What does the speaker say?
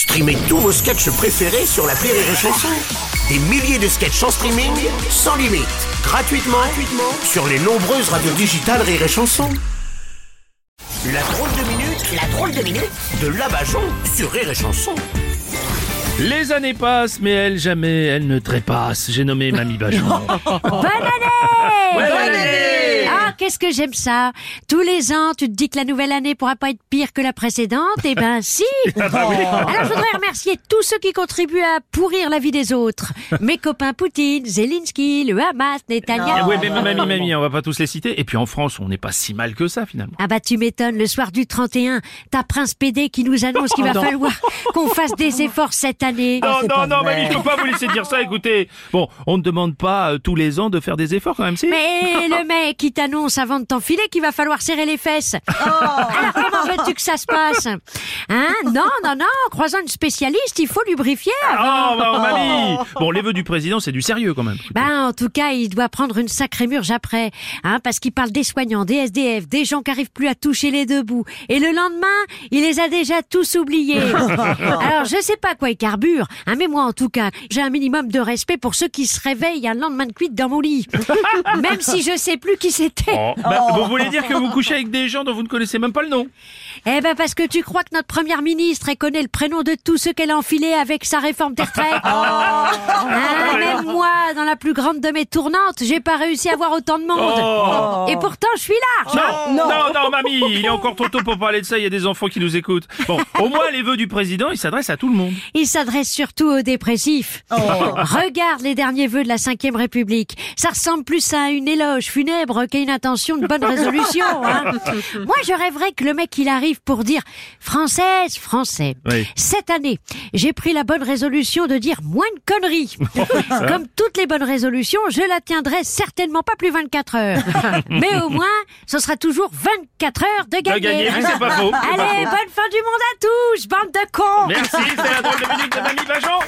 Streamez tous vos sketchs préférés sur la Rire et Chanson. Des milliers de sketchs en streaming, sans limite, gratuitement, gratuitement sur les nombreuses radios digitales Rire et Chanson. La drôle de minute, la drôle de minute de Labajon sur Rire et Chanson. Les années passent, mais elle jamais, elle ne trépasse. J'ai nommé Mamie Bajon. Bonne année Bonne année qu'est-ce que j'aime ça? Tous les ans, tu te dis que la nouvelle année pourra pas être pire que la précédente? Eh ben si Ah bah Alors je voudrais remercier tous ceux qui contribuent à pourrir la vie des autres. Mes copains Poutine, Zelensky, le Hamas, Netanyahu... Oui, mais mamie, mamie, on va pas tous les citer. Et puis en France, on n'est pas si mal que ça finalement. Ah bah tu m'étonnes, le soir du 31, t'as Prince PD qui nous annonce qu'il va falloir qu'on fasse des efforts cette année. Non, non, non, mamie, je peux pas vous laisser dire ça. Écoutez, bon, on ne demande pas euh, tous les ans de faire des efforts quand même, si Mais le mec qui t'annonce avant de t'enfiler qu'il va falloir serrer les fesses. Alors comment veux-tu que ça se passe? Hein? Non, non, non. Croisant une spécialiste, il faut lubrifier. Oh, bah, mamie Bon, les vœux du président, c'est du sérieux quand même. Ben, en tout cas, il doit prendre une sacrée murge après, hein, parce qu'il parle des soignants, des SDF, des gens qui arrivent plus à toucher les deux bouts. Et le lendemain, il les a déjà tous oubliés. Alors, je sais pas quoi il carbure, hein, mais moi, en tout cas, j'ai un minimum de respect pour ceux qui se réveillent un lendemain de cuite dans mon lit. Même si je sais plus qui c'était. Oh, bah, vous voulez dire que vous couchez avec des gens dont vous ne connaissez même pas le nom Eh ben, parce que tu crois que notre première ministre, elle connaît le prénom de tous ceux qu'elle a enfilés avec sa réforme des retraites. Hein, même moi, dans la plus grande de mes tournantes, j'ai pas réussi à voir autant de monde. Oh. Et pourtant, je suis large. Non, non, non, mamie, il est encore trop tôt pour parler de ça, il y a des enfants qui nous écoutent. Bon, au moins les vœux du président, ils s'adressent à tout le monde. Il s'adresse surtout aux dépressifs. Regarde les derniers vœux de la Ve République. Ça ressemble plus à une éloge funèbre qu'à une intention de bonne résolution. hein. Moi, je rêverais que le mec, il arrive pour dire Française, Français. Oui. Cette année, j'ai pris la bonne résolution de dire moins de conneries. Comme toutes les bonnes résolutions, je la tiendrai certainement pas plus 24 heures. Mais au moins, ce sera toujours 24 heures de De gagner. gagner, oui, c'est pas faux. c'est pas Allez, faux. bonne fin du monde à tous, bande de cons Merci, c'est la drôle de minute de Mamie Bajon